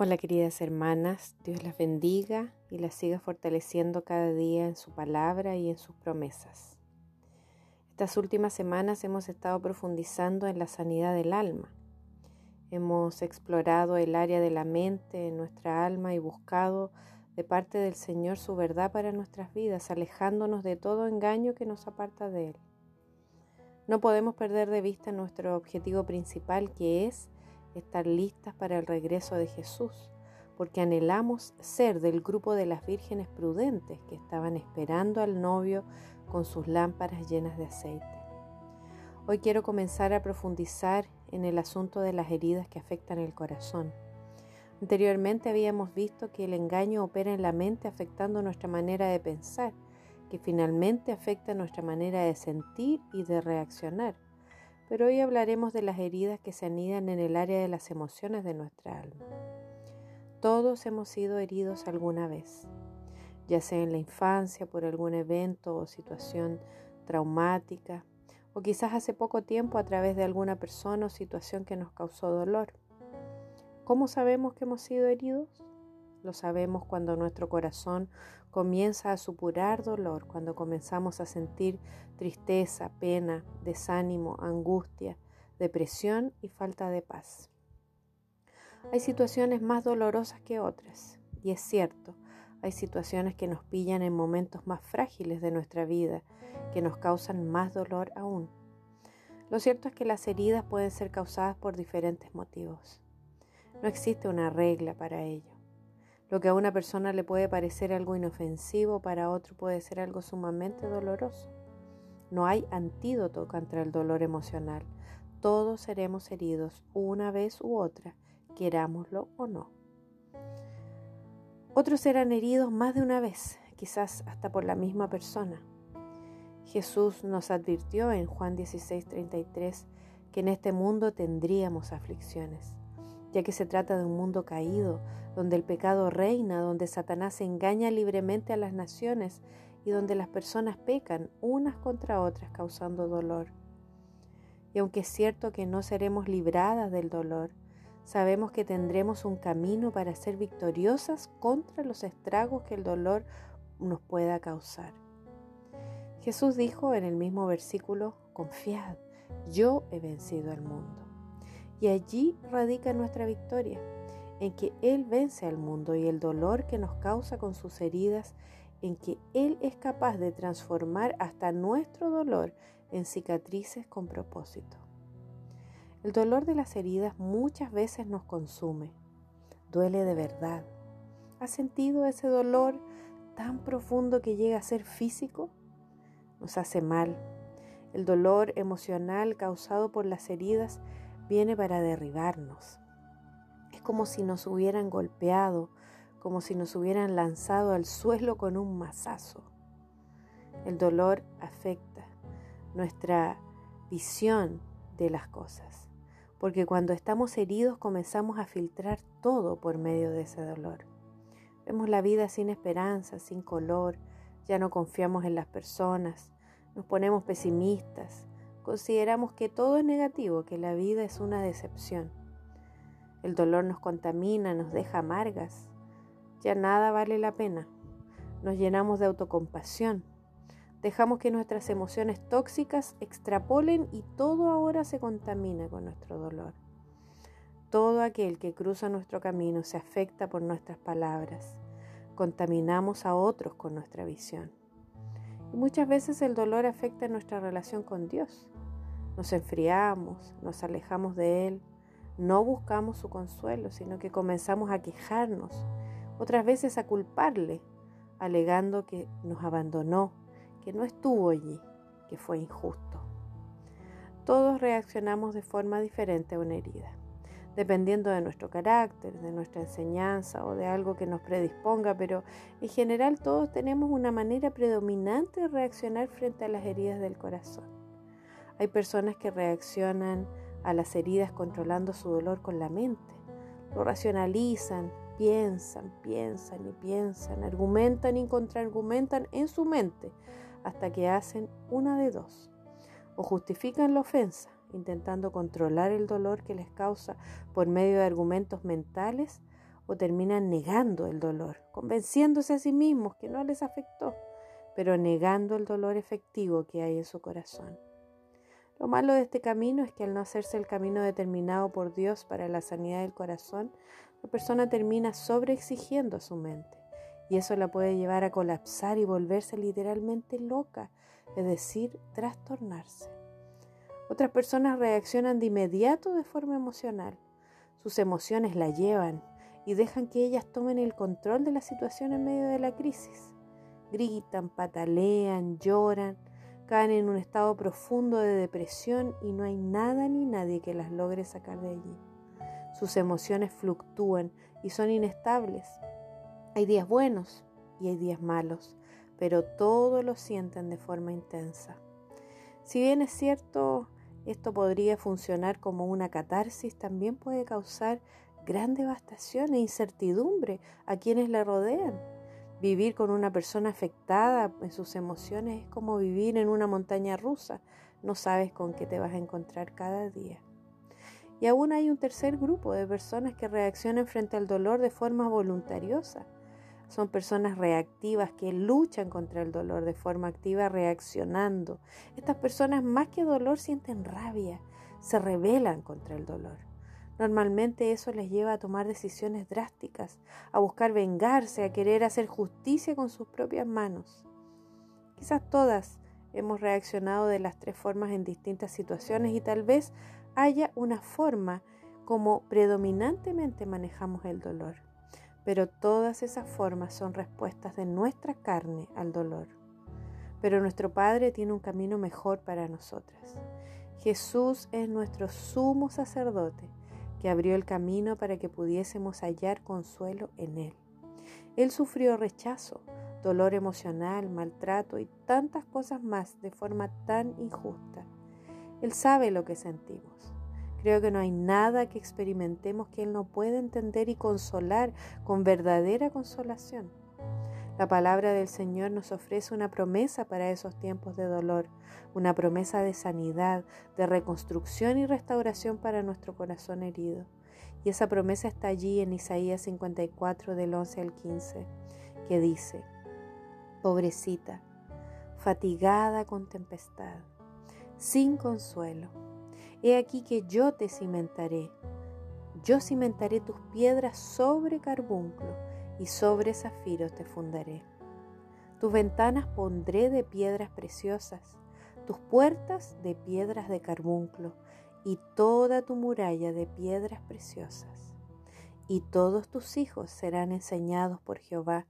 Hola queridas hermanas, Dios las bendiga y las siga fortaleciendo cada día en su palabra y en sus promesas. Estas últimas semanas hemos estado profundizando en la sanidad del alma. Hemos explorado el área de la mente en nuestra alma y buscado de parte del Señor su verdad para nuestras vidas, alejándonos de todo engaño que nos aparta de Él. No podemos perder de vista nuestro objetivo principal que es estar listas para el regreso de Jesús, porque anhelamos ser del grupo de las vírgenes prudentes que estaban esperando al novio con sus lámparas llenas de aceite. Hoy quiero comenzar a profundizar en el asunto de las heridas que afectan el corazón. Anteriormente habíamos visto que el engaño opera en la mente afectando nuestra manera de pensar, que finalmente afecta nuestra manera de sentir y de reaccionar pero hoy hablaremos de las heridas que se anidan en el área de las emociones de nuestra alma. Todos hemos sido heridos alguna vez, ya sea en la infancia por algún evento o situación traumática, o quizás hace poco tiempo a través de alguna persona o situación que nos causó dolor. ¿Cómo sabemos que hemos sido heridos? Lo sabemos cuando nuestro corazón comienza a supurar dolor, cuando comenzamos a sentir tristeza, pena, desánimo, angustia, depresión y falta de paz. Hay situaciones más dolorosas que otras, y es cierto, hay situaciones que nos pillan en momentos más frágiles de nuestra vida, que nos causan más dolor aún. Lo cierto es que las heridas pueden ser causadas por diferentes motivos. No existe una regla para ello. Lo que a una persona le puede parecer algo inofensivo, para otro puede ser algo sumamente doloroso. No hay antídoto contra el dolor emocional. Todos seremos heridos una vez u otra, querámoslo o no. Otros serán heridos más de una vez, quizás hasta por la misma persona. Jesús nos advirtió en Juan 16:33 que en este mundo tendríamos aflicciones ya que se trata de un mundo caído, donde el pecado reina, donde Satanás engaña libremente a las naciones y donde las personas pecan unas contra otras causando dolor. Y aunque es cierto que no seremos libradas del dolor, sabemos que tendremos un camino para ser victoriosas contra los estragos que el dolor nos pueda causar. Jesús dijo en el mismo versículo, confiad, yo he vencido al mundo. Y allí radica nuestra victoria, en que Él vence al mundo y el dolor que nos causa con sus heridas, en que Él es capaz de transformar hasta nuestro dolor en cicatrices con propósito. El dolor de las heridas muchas veces nos consume, duele de verdad. ¿Has sentido ese dolor tan profundo que llega a ser físico? Nos hace mal. El dolor emocional causado por las heridas viene para derribarnos. Es como si nos hubieran golpeado, como si nos hubieran lanzado al suelo con un mazazo. El dolor afecta nuestra visión de las cosas, porque cuando estamos heridos comenzamos a filtrar todo por medio de ese dolor. Vemos la vida sin esperanza, sin color, ya no confiamos en las personas, nos ponemos pesimistas, Consideramos que todo es negativo, que la vida es una decepción. El dolor nos contamina, nos deja amargas. Ya nada vale la pena. Nos llenamos de autocompasión. Dejamos que nuestras emociones tóxicas extrapolen y todo ahora se contamina con nuestro dolor. Todo aquel que cruza nuestro camino se afecta por nuestras palabras. Contaminamos a otros con nuestra visión. Y muchas veces el dolor afecta nuestra relación con Dios. Nos enfriamos, nos alejamos de Él, no buscamos su consuelo, sino que comenzamos a quejarnos, otras veces a culparle, alegando que nos abandonó, que no estuvo allí, que fue injusto. Todos reaccionamos de forma diferente a una herida dependiendo de nuestro carácter, de nuestra enseñanza o de algo que nos predisponga, pero en general todos tenemos una manera predominante de reaccionar frente a las heridas del corazón. Hay personas que reaccionan a las heridas controlando su dolor con la mente, lo racionalizan, piensan, piensan y piensan, argumentan y contraargumentan en su mente hasta que hacen una de dos, o justifican la ofensa intentando controlar el dolor que les causa por medio de argumentos mentales o terminan negando el dolor, convenciéndose a sí mismos que no les afectó, pero negando el dolor efectivo que hay en su corazón. Lo malo de este camino es que al no hacerse el camino determinado por Dios para la sanidad del corazón, la persona termina sobreexigiendo a su mente y eso la puede llevar a colapsar y volverse literalmente loca, es decir, trastornarse. Otras personas reaccionan de inmediato de forma emocional. Sus emociones la llevan y dejan que ellas tomen el control de la situación en medio de la crisis. Gritan, patalean, lloran, caen en un estado profundo de depresión y no hay nada ni nadie que las logre sacar de allí. Sus emociones fluctúan y son inestables. Hay días buenos y hay días malos, pero todo lo sienten de forma intensa. Si bien es cierto, esto podría funcionar como una catarsis, también puede causar gran devastación e incertidumbre a quienes la rodean. Vivir con una persona afectada en sus emociones es como vivir en una montaña rusa. No sabes con qué te vas a encontrar cada día. Y aún hay un tercer grupo de personas que reaccionan frente al dolor de forma voluntariosa. Son personas reactivas que luchan contra el dolor de forma activa reaccionando. Estas personas más que dolor sienten rabia, se rebelan contra el dolor. Normalmente eso les lleva a tomar decisiones drásticas, a buscar vengarse, a querer hacer justicia con sus propias manos. Quizás todas hemos reaccionado de las tres formas en distintas situaciones y tal vez haya una forma como predominantemente manejamos el dolor. Pero todas esas formas son respuestas de nuestra carne al dolor. Pero nuestro Padre tiene un camino mejor para nosotras. Jesús es nuestro sumo sacerdote que abrió el camino para que pudiésemos hallar consuelo en Él. Él sufrió rechazo, dolor emocional, maltrato y tantas cosas más de forma tan injusta. Él sabe lo que sentimos. Creo que no hay nada que experimentemos que Él no pueda entender y consolar con verdadera consolación. La palabra del Señor nos ofrece una promesa para esos tiempos de dolor, una promesa de sanidad, de reconstrucción y restauración para nuestro corazón herido. Y esa promesa está allí en Isaías 54 del 11 al 15, que dice, Pobrecita, fatigada con tempestad, sin consuelo, he aquí que yo te cimentaré, yo cimentaré tus piedras sobre carbunclo y sobre zafiros te fundaré. Tus ventanas pondré de piedras preciosas, tus puertas de piedras de carbunclo, y toda tu muralla de piedras preciosas. Y todos tus hijos serán enseñados por Jehová,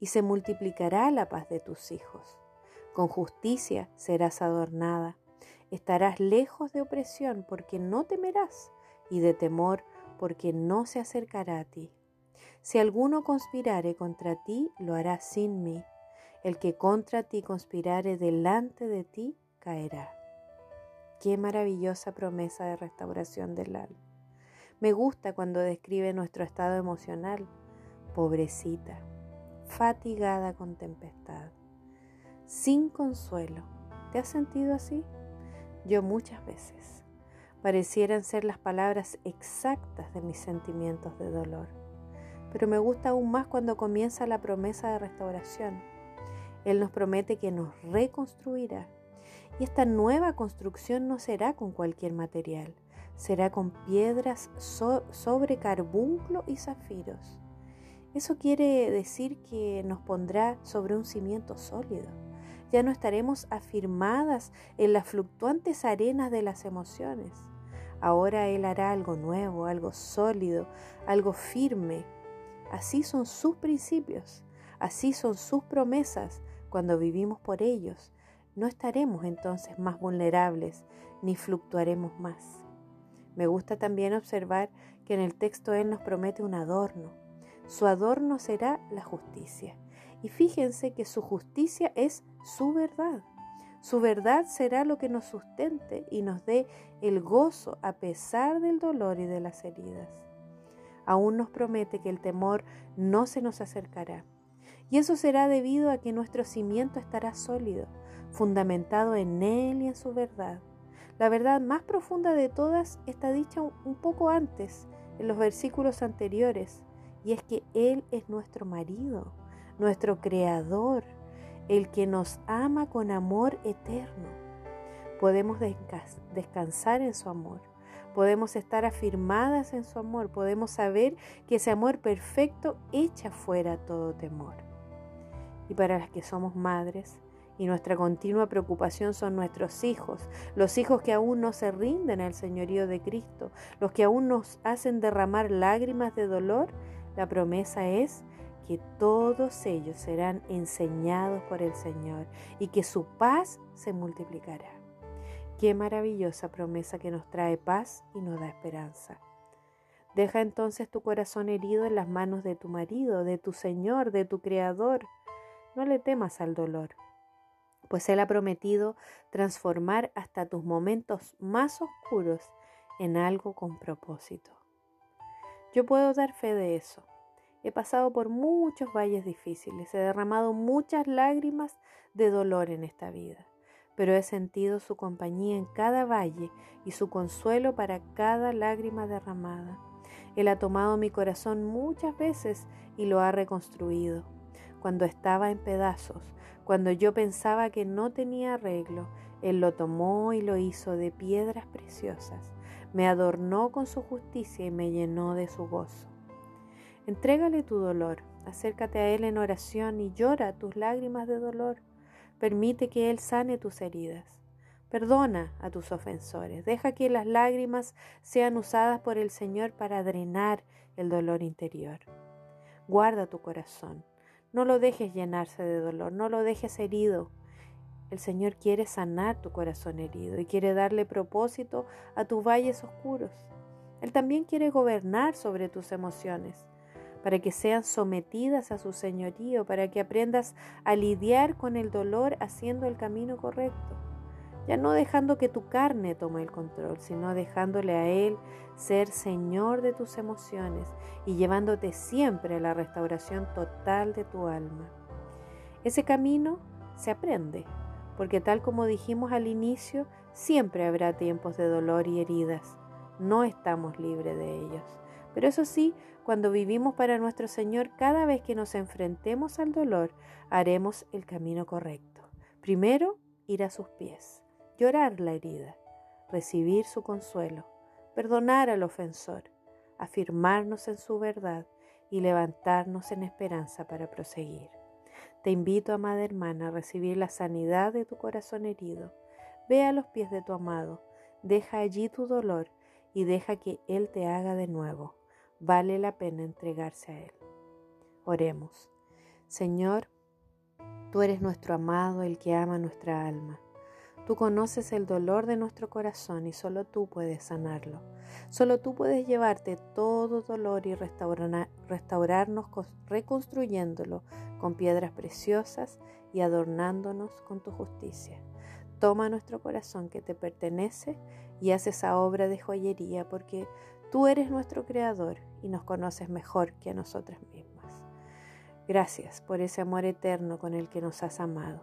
y se multiplicará la paz de tus hijos. Con justicia serás adornada, estarás lejos de opresión, porque no temerás, y de temor, porque no se acercará a ti. Si alguno conspirare contra ti, lo hará sin mí. El que contra ti conspirare delante de ti, caerá. Qué maravillosa promesa de restauración del alma. Me gusta cuando describe nuestro estado emocional. Pobrecita, fatigada con tempestad, sin consuelo. ¿Te has sentido así? Yo muchas veces. Parecieran ser las palabras exactas de mis sentimientos de dolor pero me gusta aún más cuando comienza la promesa de restauración. Él nos promete que nos reconstruirá. Y esta nueva construcción no será con cualquier material, será con piedras sobre carbunclo y zafiros. Eso quiere decir que nos pondrá sobre un cimiento sólido. Ya no estaremos afirmadas en las fluctuantes arenas de las emociones. Ahora Él hará algo nuevo, algo sólido, algo firme, Así son sus principios, así son sus promesas. Cuando vivimos por ellos, no estaremos entonces más vulnerables ni fluctuaremos más. Me gusta también observar que en el texto Él nos promete un adorno. Su adorno será la justicia. Y fíjense que su justicia es su verdad. Su verdad será lo que nos sustente y nos dé el gozo a pesar del dolor y de las heridas aún nos promete que el temor no se nos acercará. Y eso será debido a que nuestro cimiento estará sólido, fundamentado en Él y en su verdad. La verdad más profunda de todas está dicha un poco antes, en los versículos anteriores, y es que Él es nuestro marido, nuestro creador, el que nos ama con amor eterno. Podemos descansar en su amor, podemos estar afirmadas en su amor, podemos saber que ese amor perfecto echa fuera todo temor. Y para las que somos madres, y nuestra continua preocupación son nuestros hijos, los hijos que aún no se rinden al señorío de Cristo, los que aún nos hacen derramar lágrimas de dolor, la promesa es que todos ellos serán enseñados por el Señor y que su paz se multiplicará. Qué maravillosa promesa que nos trae paz y nos da esperanza. Deja entonces tu corazón herido en las manos de tu marido, de tu Señor, de tu Creador. No le temas al dolor, pues Él ha prometido transformar hasta tus momentos más oscuros en algo con propósito. Yo puedo dar fe de eso. He pasado por muchos valles difíciles, he derramado muchas lágrimas de dolor en esta vida, pero he sentido su compañía en cada valle y su consuelo para cada lágrima derramada. Él ha tomado mi corazón muchas veces y lo ha reconstruido. Cuando estaba en pedazos, cuando yo pensaba que no tenía arreglo, Él lo tomó y lo hizo de piedras preciosas, me adornó con su justicia y me llenó de su gozo. Entrégale tu dolor, acércate a Él en oración y llora tus lágrimas de dolor. Permite que Él sane tus heridas. Perdona a tus ofensores. Deja que las lágrimas sean usadas por el Señor para drenar el dolor interior. Guarda tu corazón. No lo dejes llenarse de dolor. No lo dejes herido. El Señor quiere sanar tu corazón herido y quiere darle propósito a tus valles oscuros. Él también quiere gobernar sobre tus emociones para que sean sometidas a su señorío, para que aprendas a lidiar con el dolor haciendo el camino correcto. Ya no dejando que tu carne tome el control, sino dejándole a Él ser Señor de tus emociones y llevándote siempre a la restauración total de tu alma. Ese camino se aprende, porque tal como dijimos al inicio, siempre habrá tiempos de dolor y heridas. No estamos libres de ellos. Pero eso sí, cuando vivimos para nuestro Señor, cada vez que nos enfrentemos al dolor, haremos el camino correcto. Primero, ir a sus pies, llorar la herida, recibir su consuelo, perdonar al ofensor, afirmarnos en su verdad y levantarnos en esperanza para proseguir. Te invito, amada hermana, a recibir la sanidad de tu corazón herido. Ve a los pies de tu amado, deja allí tu dolor y deja que Él te haga de nuevo vale la pena entregarse a Él. Oremos. Señor, tú eres nuestro amado, el que ama nuestra alma. Tú conoces el dolor de nuestro corazón y solo tú puedes sanarlo. Solo tú puedes llevarte todo dolor y restaurarnos reconstruyéndolo con piedras preciosas y adornándonos con tu justicia. Toma nuestro corazón que te pertenece y haz esa obra de joyería porque Tú eres nuestro creador y nos conoces mejor que a nosotras mismas. Gracias por ese amor eterno con el que nos has amado.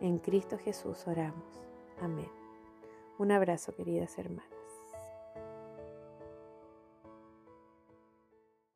En Cristo Jesús oramos. Amén. Un abrazo, queridas hermanas.